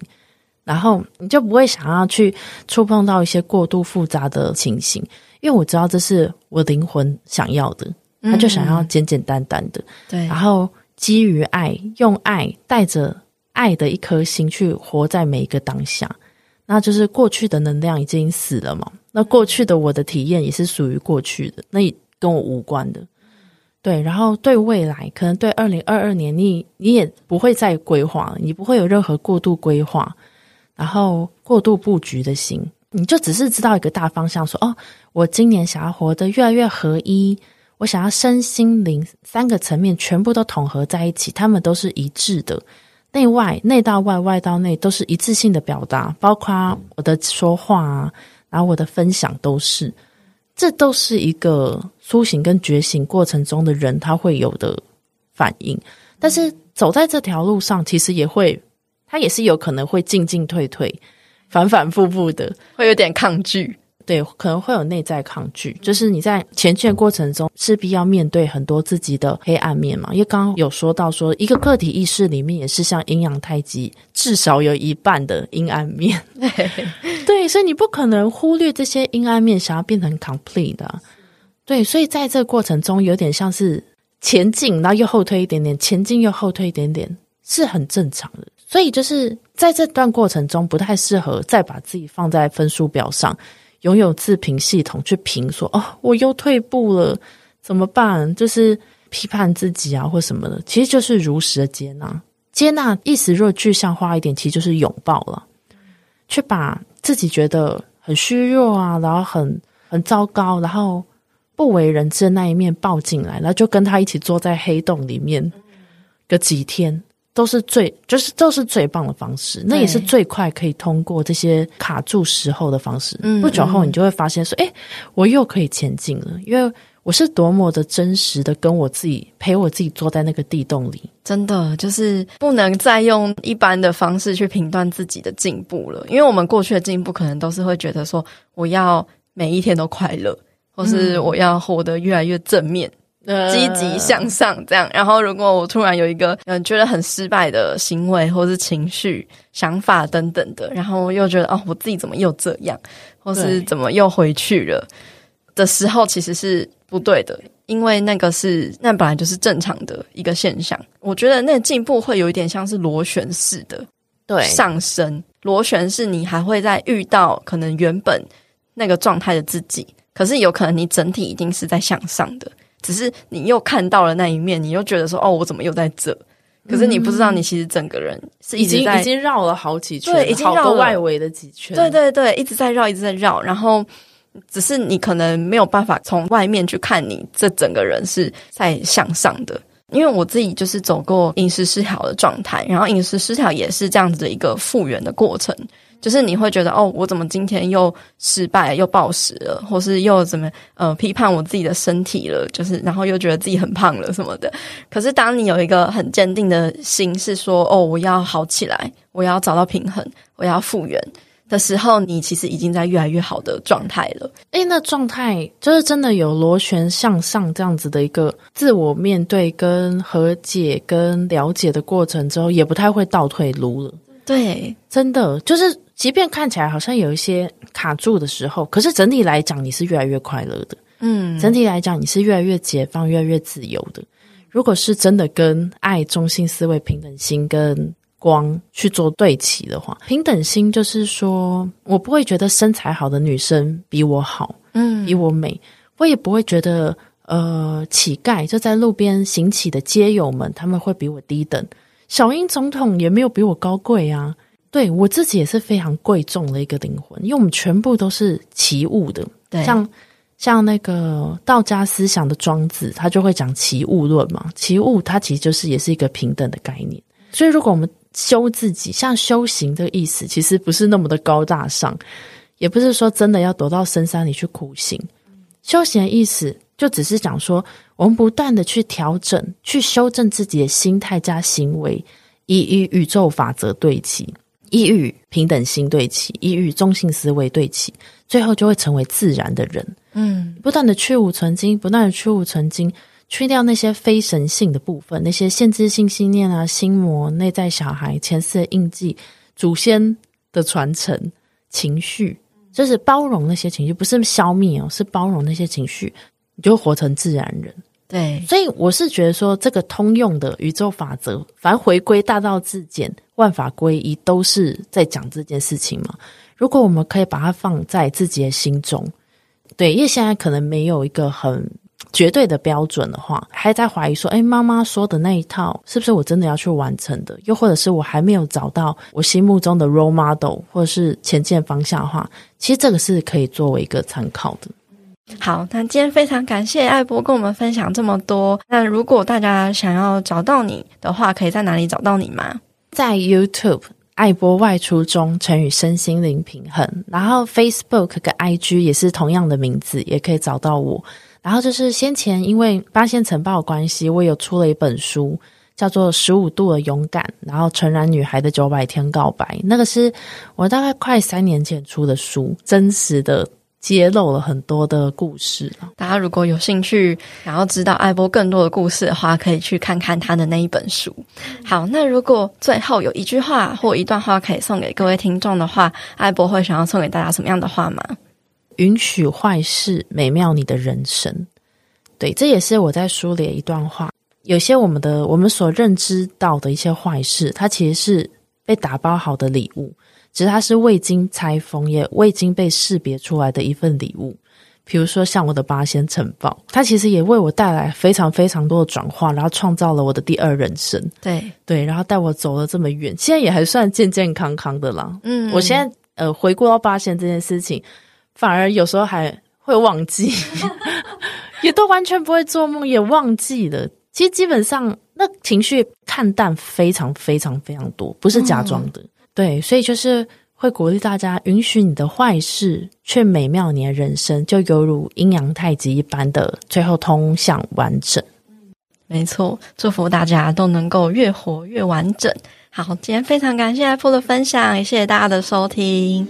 然后你就不会想要去触碰到一些过度复杂的情形，因为我知道这是我灵魂想要的，他就想要简简单单的，对，然后基于爱，用爱带着爱的一颗心去活在每一个当下。那就是过去的能量已经死了嘛？那过去的我的体验也是属于过去的，那也跟我无关的。对，然后对未来，可能对二零二二年，你你也不会再规划了，你不会有任何过度规划，然后过度布局的心，你就只是知道一个大方向说，说哦，我今年想要活得越来越合一，我想要身心灵三个层面全部都统合在一起，他们都是一致的，内外内到外，外到内都是一致性的表达，包括我的说话啊，然后我的分享都是，这都是一个苏醒跟觉醒过程中的人他会有的反应，但是走在这条路上，其实也会，他也是有可能会进进退退。反反复复的，会有点抗拒，对，可能会有内在抗拒。就是你在前进的过程中，势必要面对很多自己的黑暗面嘛。因为刚刚有说到说，一个个体意识里面也是像阴阳太极，至少有一半的阴暗面。对，对，所以你不可能忽略这些阴暗面，想要变成 complete 的。对，所以在这个过程中，有点像是前进，然后又后退一点点，前进又后退一点点，是很正常的。所以就是在这段过程中，不太适合再把自己放在分数表上，拥有自评系统去评说哦，我又退步了，怎么办？就是批判自己啊，或什么的，其实就是如实的接纳。接纳意思若具象化一点，其实就是拥抱了，去把自己觉得很虚弱啊，然后很很糟糕，然后不为人知的那一面抱进来，然后就跟他一起坐在黑洞里面个几天。都是最，就是都是最棒的方式，那也是最快可以通过这些卡住时候的方式。嗯，不久后你就会发现说，哎、欸，我又可以前进了，因为我是多么的真实的跟我自己陪我自己坐在那个地洞里，真的就是不能再用一般的方式去评断自己的进步了，因为我们过去的进步可能都是会觉得说，我要每一天都快乐，或是我要活得越来越正面。积极向上，这样。然后，如果我突然有一个嗯觉得很失败的行为，或是情绪、想法等等的，然后又觉得哦，我自己怎么又这样，或是怎么又回去了的时候，其实是不对的，因为那个是那本来就是正常的一个现象。我觉得那进步会有一点像是螺旋式的，对，上升。螺旋是你还会再遇到可能原本那个状态的自己，可是有可能你整体一定是在向上的。只是你又看到了那一面，你又觉得说：“哦，我怎么又在这？”可是你不知道，你其实整个人是已经已经绕了好几圈，对，已经绕了外围的几圈，对对对，一直在绕，一直在绕。然后，只是你可能没有办法从外面去看你这整个人是在向上的。因为我自己就是走过饮食失调的状态，然后饮食失调也是这样子的一个复原的过程。就是你会觉得哦，我怎么今天又失败又暴食了，或是又怎么呃批判我自己的身体了？就是然后又觉得自己很胖了什么的。可是当你有一个很坚定的心，是说哦，我要好起来，我要找到平衡，我要复原的时候，你其实已经在越来越好的状态了。诶，那状态就是真的有螺旋向上这样子的一个自我面对跟和解跟了解的过程之后，也不太会倒退路了。对，真的就是。即便看起来好像有一些卡住的时候，可是整体来讲，你是越来越快乐的。嗯，整体来讲，你是越来越解放、越来越自由的。如果是真的跟爱、中性思维、平等心跟光去做对齐的话，平等心就是说，我不会觉得身材好的女生比我好，嗯，比我美，我也不会觉得呃乞丐就在路边行乞的街友们他们会比我低等，小英总统也没有比我高贵啊。对，我自己也是非常贵重的一个灵魂，因为我们全部都是齐物的。对，像像那个道家思想的庄子，他就会讲齐物论嘛。齐物它其实就是也是一个平等的概念。所以，如果我们修自己，像修行的意思，其实不是那么的高大上，也不是说真的要躲到深山里去苦行。修行的意思，就只是讲说，我们不断的去调整、去修正自己的心态加行为，以与宇宙法则对齐。一与平等心对齐，抑郁中性思维对齐，最后就会成为自然的人。嗯，不断的去无存精，不断的去无存精，去掉那些非神性的部分，那些限制性信念啊、心魔、内在小孩、前世的印记、祖先的传承、情绪，就是包容那些情绪，不是消灭哦，是包容那些情绪，你就活成自然人。对，所以我是觉得说，这个通用的宇宙法则，反正回归大道至简，万法归一，都是在讲这件事情嘛。如果我们可以把它放在自己的心中，对，因为现在可能没有一个很绝对的标准的话，还在怀疑说，哎，妈妈说的那一套是不是我真的要去完成的？又或者是我还没有找到我心目中的 role model，或者是前进方向的话，其实这个是可以作为一个参考的。好，那今天非常感谢艾波跟我们分享这么多。那如果大家想要找到你的话，可以在哪里找到你吗？在 YouTube 艾波外出中，成语身心灵平衡。然后 Facebook 跟 IG 也是同样的名字，也可以找到我。然后就是先前因为八仙尘爆的关系，我有出了一本书，叫做《十五度的勇敢》，然后诚然女孩的九百天告白，那个是我大概快三年前出的书，真实的。揭露了很多的故事了。大家如果有兴趣，想要知道艾波更多的故事的话，可以去看看他的那一本书。好，那如果最后有一句话或一段话可以送给各位听众的话，艾波会想要送给大家什么样的话吗？允许坏事美妙你的人生。对，这也是我在书里的一段话。有些我们的我们所认知到的一些坏事，它其实是被打包好的礼物。其实它是未经拆封，也未经被识别出来的一份礼物。比如说，像我的八仙城堡，它其实也为我带来非常非常多的转化，然后创造了我的第二人生。对对，然后带我走了这么远，现在也还算健健康康的啦。嗯，我现在呃回顾到八仙这件事情，反而有时候还会忘记，也都完全不会做梦，也忘记了。其实基本上那情绪看淡非常非常非常多，不是假装的。嗯对，所以就是会鼓励大家，允许你的坏事，却美妙你的人生，就犹如阴阳太极一般的，最后通向完整。没错，祝福大家都能够越活越完整。好，今天非常感谢艾波的分享，也谢谢大家的收听。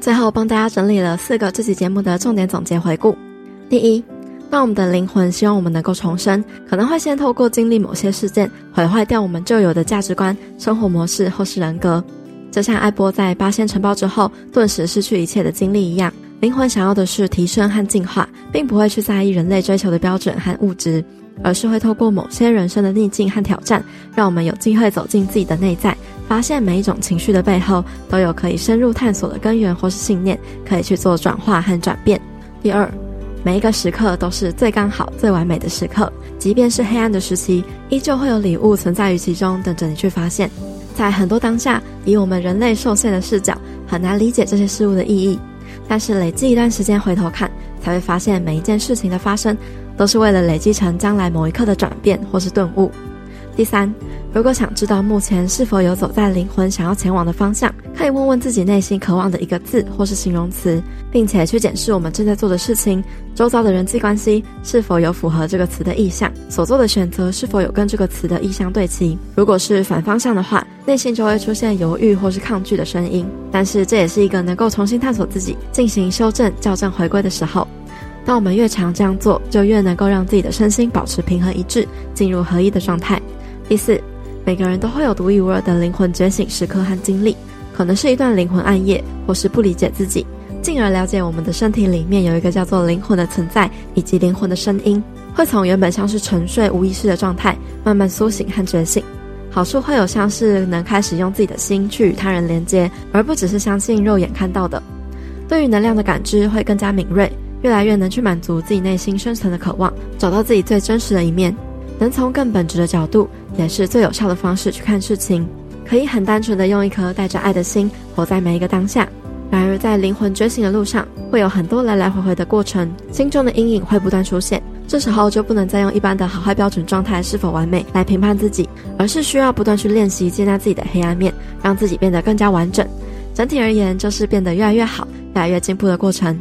最后帮大家整理了四个这期节目的重点总结回顾。第一。让我们的灵魂希望我们能够重生，可能会先透过经历某些事件，毁坏掉我们旧有的价值观、生活模式或是人格。就像艾波在八仙尘爆之后，顿时失去一切的经历一样，灵魂想要的是提升和进化，并不会去在意人类追求的标准和物质，而是会透过某些人生的逆境和挑战，让我们有机会走进自己的内在，发现每一种情绪的背后都有可以深入探索的根源或是信念，可以去做转化和转变。第二。每一个时刻都是最刚好、最完美的时刻，即便是黑暗的时期，依旧会有礼物存在于其中，等着你去发现。在很多当下，以我们人类受限的视角，很难理解这些事物的意义。但是累积一段时间回头看，才会发现每一件事情的发生，都是为了累积成将来某一刻的转变或是顿悟。第三，如果想知道目前是否有走在灵魂想要前往的方向，可以问问自己内心渴望的一个字或是形容词，并且去检视我们正在做的事情，周遭的人际关系是否有符合这个词的意向，所做的选择是否有跟这个词的意向对齐。如果是反方向的话，内心就会出现犹豫或是抗拒的声音。但是这也是一个能够重新探索自己、进行修正、校正、回归的时候。当我们越常这样做，就越能够让自己的身心保持平衡一致，进入合一的状态。第四，每个人都会有独一无二的灵魂觉醒时刻和经历，可能是一段灵魂暗夜，或是不理解自己，进而了解我们的身体里面有一个叫做灵魂的存在，以及灵魂的声音，会从原本像是沉睡无意识的状态，慢慢苏醒和觉醒。好处会有像是能开始用自己的心去与他人连接，而不只是相信肉眼看到的。对于能量的感知会更加敏锐，越来越能去满足自己内心深层的渴望，找到自己最真实的一面。能从更本质的角度，也是最有效的方式去看事情，可以很单纯的用一颗带着爱的心活在每一个当下。然而，在灵魂觉醒的路上，会有很多来来回回的过程，心中的阴影会不断出现。这时候就不能再用一般的好坏标准状态是否完美来评判自己，而是需要不断去练习接纳自己的黑暗面，让自己变得更加完整。整体而言，就是变得越来越好、越来越进步的过程。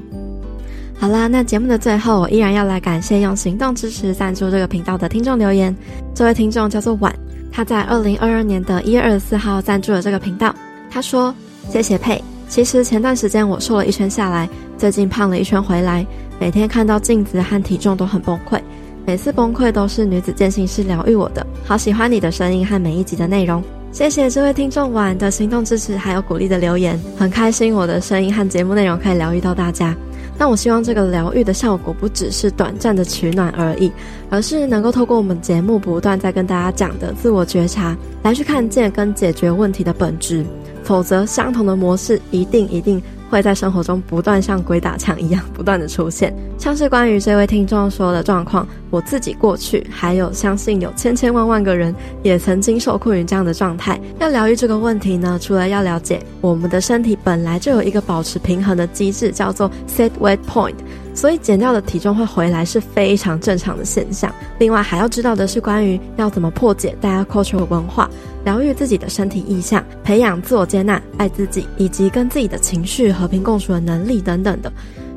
好啦，那节目的最后，我依然要来感谢用行动支持赞助这个频道的听众留言。这位听众叫做婉，他在二零二二年的一月二十四号赞助了这个频道。他说：“谢谢佩，其实前段时间我瘦了一圈下来，最近胖了一圈回来，每天看到镜子和体重都很崩溃，每次崩溃都是女子健心室疗愈我的。好喜欢你的声音和每一集的内容，谢谢这位听众婉的行动支持还有鼓励的留言，很开心我的声音和节目内容可以疗愈到大家。”但我希望这个疗愈的效果不只是短暂的取暖而已，而是能够透过我们节目不断在跟大家讲的自我觉察，来去看见跟解决问题的本质。否则，相同的模式一定一定会在生活中不断像鬼打墙一样不断的出现。像是关于这位听众说的状况，我自己过去还有相信有千千万万个人也曾经受困于这样的状态。要疗愈这个问题呢，除了要了解我们的身体本来就有一个保持平衡的机制，叫做 set weight point。所以减掉的体重会回来是非常正常的现象。另外还要知道的是，关于要怎么破解大家 culture 文化，疗愈自己的身体意象，培养自我接纳、爱自己，以及跟自己的情绪和平共处的能力等等的，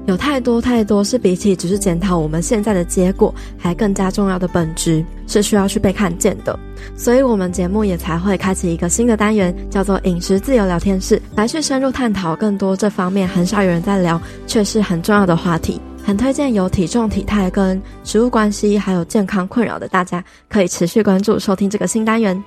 有太多太多是比起只是检讨我们现在的结果，还更加重要的本质，是需要去被看见的。所以我们节目也才会开启一个新的单元，叫做饮食自由聊天室，来去深入探讨更多这方面很少有人在聊，却是很重要的话题。很推荐有体重、体态跟食物关系，还有健康困扰的大家，可以持续关注收听这个新单元。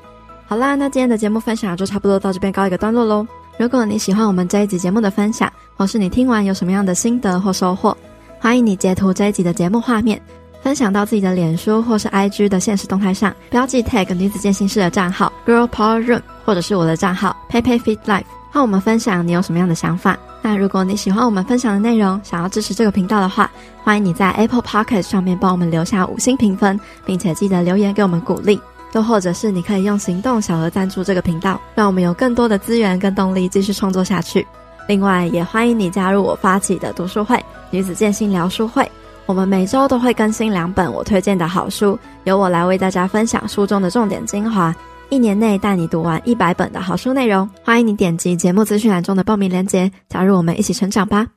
好啦，那今天的节目分享就差不多到这边告一个段落喽。如果你喜欢我们这一集节目的分享，或是你听完有什么样的心得或收获，欢迎你截图这一集的节目画面，分享到自己的脸书或是 IG 的现实动态上，标记 tag 女子健心室的账号 Girl Power Room，或者是我的账号 PeiPei Fit Life，和我们分享你有什么样的想法。那如果你喜欢我们分享的内容，想要支持这个频道的话，欢迎你在 Apple Podcast 上面帮我们留下五星评分，并且记得留言给我们鼓励。又或者是你可以用行动小额赞助这个频道，让我们有更多的资源跟动力继续创作下去。另外，也欢迎你加入我发起的读书会——女子健心聊书会。我们每周都会更新两本我推荐的好书，由我来为大家分享书中的重点精华。一年内带你读完一百本的好书内容，欢迎你点击节目资讯栏中的报名链接，加入我们一起成长吧。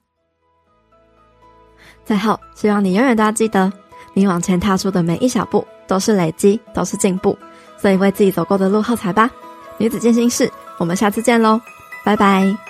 最后，希望你永远都要记得，你往前踏出的每一小步都是累积，都是进步，所以为自己走过的路喝彩吧。女子健心事，我们下次见喽，拜拜。